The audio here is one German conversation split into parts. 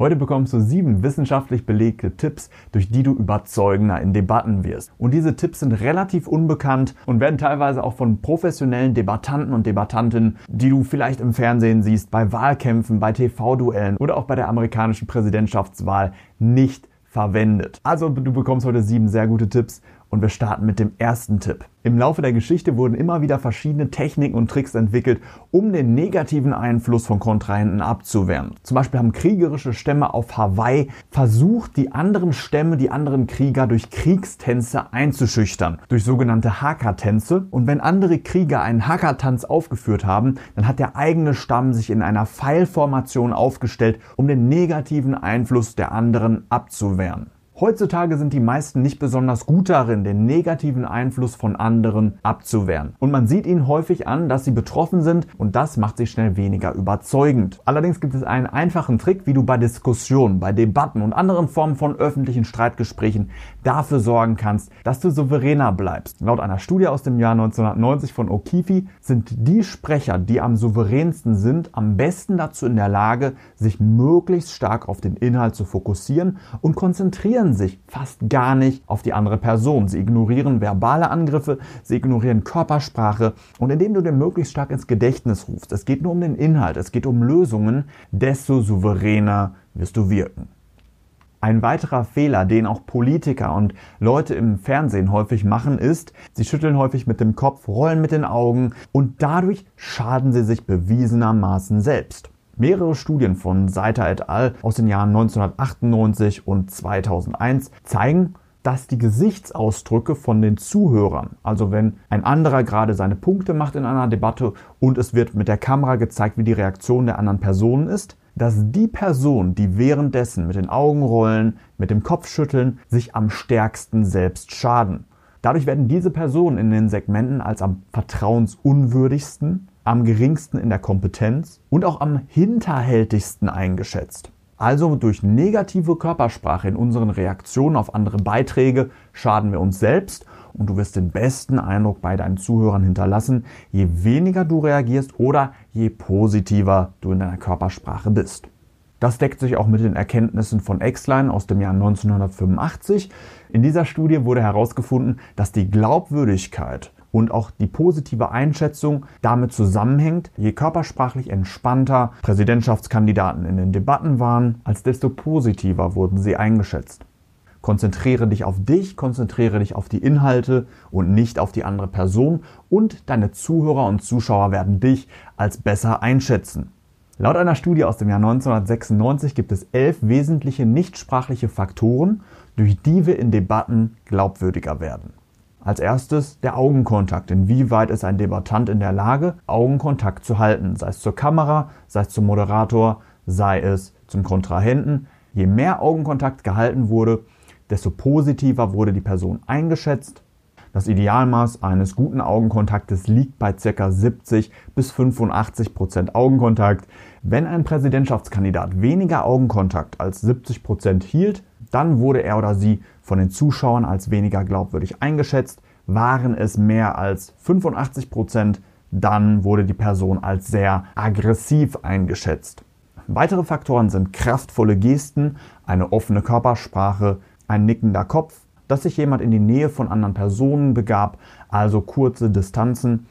Heute bekommst du sieben wissenschaftlich belegte Tipps, durch die du überzeugender in Debatten wirst. Und diese Tipps sind relativ unbekannt und werden teilweise auch von professionellen Debattanten und Debattantinnen, die du vielleicht im Fernsehen siehst, bei Wahlkämpfen, bei TV-Duellen oder auch bei der amerikanischen Präsidentschaftswahl nicht verwendet. Also du bekommst heute sieben sehr gute Tipps und wir starten mit dem ersten Tipp. Im Laufe der Geschichte wurden immer wieder verschiedene Techniken und Tricks entwickelt, um den negativen Einfluss von Kontrahenten abzuwehren. Zum Beispiel haben kriegerische Stämme auf Hawaii versucht, die anderen Stämme, die anderen Krieger durch Kriegstänze einzuschüchtern, durch sogenannte Haka-Tänze. Und wenn andere Krieger einen Haka-Tanz aufgeführt haben, dann hat der eigene Stamm sich in einer Pfeilformation aufgestellt, um den negativen Einfluss der anderen abzuwehren. Heutzutage sind die meisten nicht besonders gut darin, den negativen Einfluss von anderen abzuwehren. Und man sieht ihnen häufig an, dass sie betroffen sind und das macht sie schnell weniger überzeugend. Allerdings gibt es einen einfachen Trick, wie du bei Diskussionen, bei Debatten und anderen Formen von öffentlichen Streitgesprächen dafür sorgen kannst, dass du souveräner bleibst. Laut einer Studie aus dem Jahr 1990 von O'Keefe sind die Sprecher, die am souveränsten sind, am besten dazu in der Lage, sich möglichst stark auf den Inhalt zu fokussieren und konzentrieren konzentrieren sich fast gar nicht auf die andere Person. Sie ignorieren verbale Angriffe, sie ignorieren Körpersprache und indem du dir möglichst stark ins Gedächtnis rufst, es geht nur um den Inhalt, es geht um Lösungen, desto souveräner wirst du wirken. Ein weiterer Fehler, den auch Politiker und Leute im Fernsehen häufig machen, ist, sie schütteln häufig mit dem Kopf, rollen mit den Augen und dadurch schaden sie sich bewiesenermaßen selbst. Mehrere Studien von Seiter et al. aus den Jahren 1998 und 2001 zeigen, dass die Gesichtsausdrücke von den Zuhörern, also wenn ein anderer gerade seine Punkte macht in einer Debatte und es wird mit der Kamera gezeigt, wie die Reaktion der anderen Personen ist, dass die Person, die währenddessen mit den Augen rollen, mit dem Kopf schütteln, sich am stärksten selbst schaden. Dadurch werden diese Personen in den Segmenten als am vertrauensunwürdigsten, am geringsten in der Kompetenz und auch am hinterhältigsten eingeschätzt. Also durch negative Körpersprache in unseren Reaktionen auf andere Beiträge schaden wir uns selbst und du wirst den besten Eindruck bei deinen Zuhörern hinterlassen, je weniger du reagierst oder je positiver du in deiner Körpersprache bist. Das deckt sich auch mit den Erkenntnissen von Exline aus dem Jahr 1985. In dieser Studie wurde herausgefunden, dass die Glaubwürdigkeit und auch die positive Einschätzung damit zusammenhängt, je körpersprachlich entspannter Präsidentschaftskandidaten in den Debatten waren, als desto positiver wurden sie eingeschätzt. Konzentriere dich auf dich, konzentriere dich auf die Inhalte und nicht auf die andere Person und deine Zuhörer und Zuschauer werden dich als besser einschätzen. Laut einer Studie aus dem Jahr 1996 gibt es elf wesentliche nichtsprachliche Faktoren, durch die wir in Debatten glaubwürdiger werden. Als erstes der Augenkontakt. Inwieweit ist ein Debattant in der Lage, Augenkontakt zu halten, sei es zur Kamera, sei es zum Moderator, sei es zum Kontrahenten. Je mehr Augenkontakt gehalten wurde, desto positiver wurde die Person eingeschätzt. Das Idealmaß eines guten Augenkontaktes liegt bei ca. 70 bis 85 Prozent Augenkontakt. Wenn ein Präsidentschaftskandidat weniger Augenkontakt als 70 Prozent hielt, dann wurde er oder sie von den Zuschauern als weniger glaubwürdig eingeschätzt. Waren es mehr als 85 Prozent, dann wurde die Person als sehr aggressiv eingeschätzt. Weitere Faktoren sind kraftvolle Gesten, eine offene Körpersprache, ein nickender Kopf, dass sich jemand in die Nähe von anderen Personen begab, also kurze Distanzen.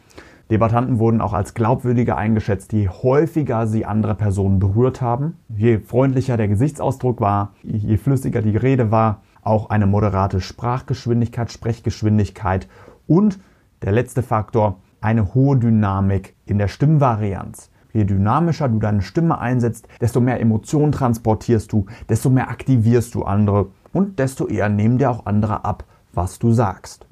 Debattanten wurden auch als glaubwürdiger eingeschätzt, je häufiger sie andere Personen berührt haben. Je freundlicher der Gesichtsausdruck war, je flüssiger die Rede war, auch eine moderate Sprachgeschwindigkeit, Sprechgeschwindigkeit und der letzte Faktor, eine hohe Dynamik in der Stimmvarianz. Je dynamischer du deine Stimme einsetzt, desto mehr Emotionen transportierst du, desto mehr aktivierst du andere und desto eher nehmen dir auch andere ab, was du sagst.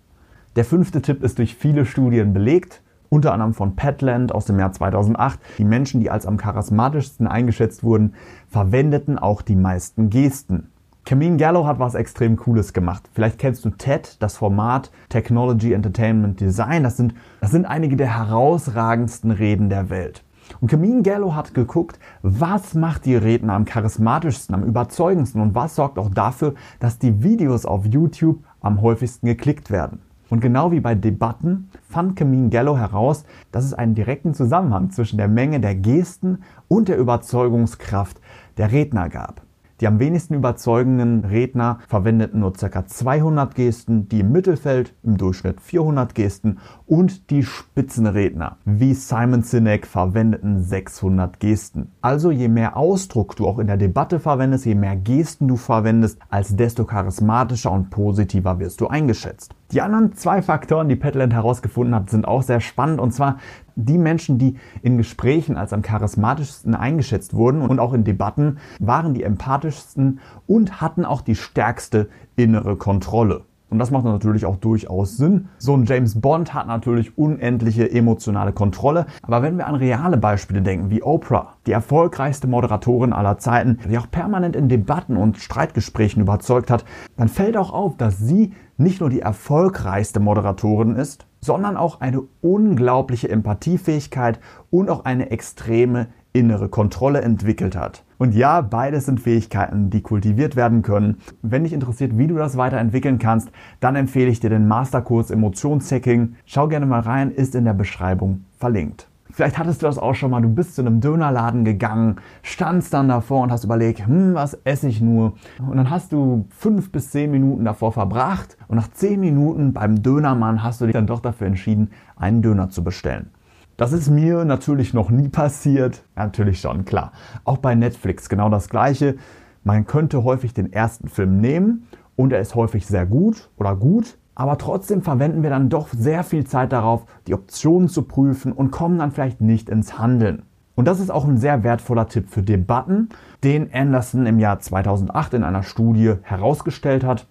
Der fünfte Tipp ist durch viele Studien belegt, unter anderem von Petland aus dem Jahr 2008. Die Menschen, die als am charismatischsten eingeschätzt wurden, verwendeten auch die meisten Gesten. Camille Gallo hat was extrem Cooles gemacht. Vielleicht kennst du TED, das Format Technology Entertainment Design. Das sind, das sind einige der herausragendsten Reden der Welt. Und Camille Gallo hat geguckt, was macht die Redner am charismatischsten, am überzeugendsten und was sorgt auch dafür, dass die Videos auf YouTube am häufigsten geklickt werden. Und genau wie bei Debatten fand Camille Gallo heraus, dass es einen direkten Zusammenhang zwischen der Menge der Gesten und der Überzeugungskraft der Redner gab. Die am wenigsten überzeugenden Redner verwendeten nur ca. 200 Gesten, die im Mittelfeld im Durchschnitt 400 Gesten und die Spitzenredner wie Simon Sinek verwendeten 600 Gesten. Also je mehr Ausdruck du auch in der Debatte verwendest, je mehr Gesten du verwendest, als desto charismatischer und positiver wirst du eingeschätzt. Die anderen zwei Faktoren, die Petland herausgefunden hat, sind auch sehr spannend. Und zwar die Menschen, die in Gesprächen als am charismatischsten eingeschätzt wurden und auch in Debatten, waren die empathischsten und hatten auch die stärkste innere Kontrolle. Und das macht natürlich auch durchaus Sinn. So ein James Bond hat natürlich unendliche emotionale Kontrolle. Aber wenn wir an reale Beispiele denken, wie Oprah, die erfolgreichste Moderatorin aller Zeiten, die auch permanent in Debatten und Streitgesprächen überzeugt hat, dann fällt auch auf, dass sie nicht nur die erfolgreichste Moderatorin ist, sondern auch eine unglaubliche Empathiefähigkeit und auch eine extreme innere Kontrolle entwickelt hat. Und ja, beides sind Fähigkeiten, die kultiviert werden können. Wenn dich interessiert, wie du das weiterentwickeln kannst, dann empfehle ich dir den Masterkurs Emotionshacking. Schau gerne mal rein, ist in der Beschreibung verlinkt. Vielleicht hattest du das auch schon mal, du bist zu einem Dönerladen gegangen, standst dann davor und hast überlegt, hm, was esse ich nur? Und dann hast du fünf bis zehn Minuten davor verbracht und nach zehn Minuten beim Dönermann hast du dich dann doch dafür entschieden, einen Döner zu bestellen. Das ist mir natürlich noch nie passiert. natürlich schon, klar. Auch bei Netflix genau das gleiche. Man könnte häufig den ersten Film nehmen und er ist häufig sehr gut oder gut, aber trotzdem verwenden wir dann doch sehr viel Zeit darauf, die Optionen zu prüfen und kommen dann vielleicht nicht ins Handeln. Und das ist auch ein sehr wertvoller Tipp für Debatten, den Anderson im Jahr 2008 in einer Studie herausgestellt hat.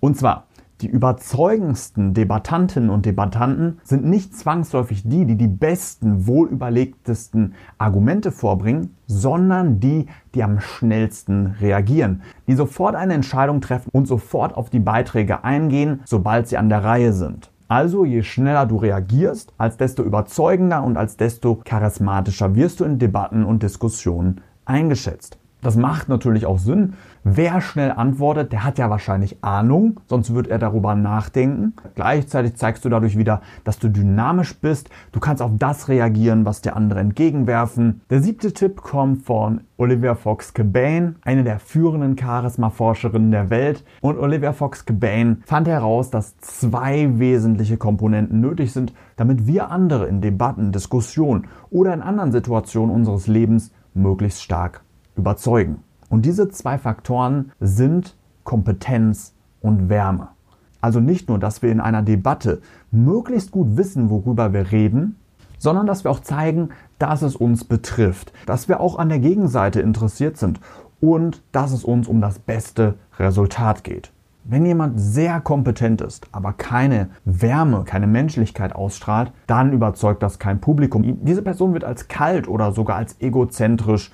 Und zwar, die überzeugendsten Debattantinnen und Debattanten sind nicht zwangsläufig die, die die besten, wohlüberlegtesten Argumente vorbringen, sondern die, die am schnellsten reagieren, die sofort eine Entscheidung treffen und sofort auf die Beiträge eingehen, sobald sie an der Reihe sind. Also je schneller du reagierst, als desto überzeugender und als desto charismatischer wirst du in Debatten und Diskussionen eingeschätzt. Das macht natürlich auch Sinn. Wer schnell antwortet, der hat ja wahrscheinlich Ahnung, sonst wird er darüber nachdenken. Gleichzeitig zeigst du dadurch wieder, dass du dynamisch bist. Du kannst auf das reagieren, was der andere entgegenwerfen. Der siebte Tipp kommt von Olivia Fox Cabane, eine der führenden Charisma-Forscherinnen der Welt. Und Olivia Fox Cabane fand heraus, dass zwei wesentliche Komponenten nötig sind, damit wir andere in Debatten, Diskussionen oder in anderen Situationen unseres Lebens möglichst stark überzeugen. Und diese zwei Faktoren sind Kompetenz und Wärme. Also nicht nur, dass wir in einer Debatte möglichst gut wissen, worüber wir reden, sondern dass wir auch zeigen, dass es uns betrifft, dass wir auch an der Gegenseite interessiert sind und dass es uns um das beste Resultat geht. Wenn jemand sehr kompetent ist, aber keine Wärme, keine Menschlichkeit ausstrahlt, dann überzeugt das kein Publikum. Diese Person wird als kalt oder sogar als egozentrisch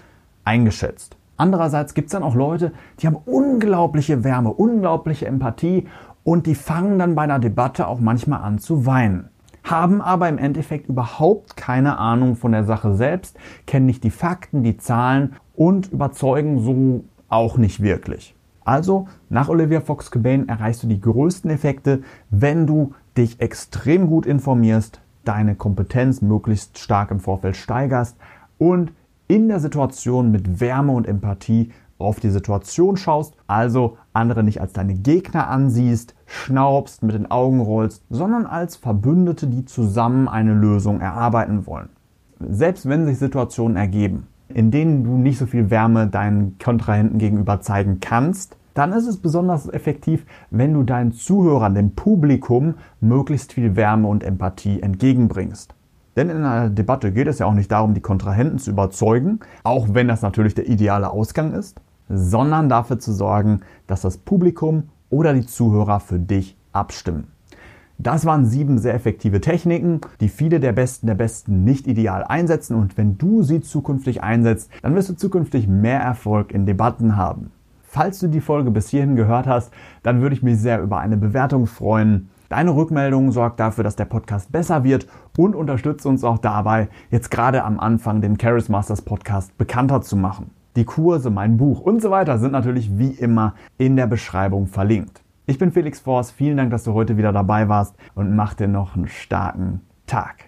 eingeschätzt. Andererseits gibt es dann auch Leute, die haben unglaubliche Wärme, unglaubliche Empathie und die fangen dann bei einer Debatte auch manchmal an zu weinen. Haben aber im Endeffekt überhaupt keine Ahnung von der Sache selbst, kennen nicht die Fakten, die Zahlen und überzeugen so auch nicht wirklich. Also, nach Olivia Fox Cabane erreichst du die größten Effekte, wenn du dich extrem gut informierst, deine Kompetenz möglichst stark im Vorfeld steigerst und in der Situation mit Wärme und Empathie auf die Situation schaust, also andere nicht als deine Gegner ansiehst, schnaubst, mit den Augen rollst, sondern als Verbündete, die zusammen eine Lösung erarbeiten wollen. Selbst wenn sich Situationen ergeben, in denen du nicht so viel Wärme deinen Kontrahenten gegenüber zeigen kannst, dann ist es besonders effektiv, wenn du deinen Zuhörern, dem Publikum, möglichst viel Wärme und Empathie entgegenbringst. Denn in einer Debatte geht es ja auch nicht darum, die Kontrahenten zu überzeugen, auch wenn das natürlich der ideale Ausgang ist, sondern dafür zu sorgen, dass das Publikum oder die Zuhörer für dich abstimmen. Das waren sieben sehr effektive Techniken, die viele der Besten der Besten nicht ideal einsetzen und wenn du sie zukünftig einsetzt, dann wirst du zukünftig mehr Erfolg in Debatten haben. Falls du die Folge bis hierhin gehört hast, dann würde ich mich sehr über eine Bewertung freuen. Deine Rückmeldung sorgt dafür, dass der Podcast besser wird und unterstützt uns auch dabei, jetzt gerade am Anfang den Charis Masters Podcast bekannter zu machen. Die Kurse, mein Buch und so weiter sind natürlich wie immer in der Beschreibung verlinkt. Ich bin Felix Forst, vielen Dank, dass du heute wieder dabei warst und mach dir noch einen starken Tag.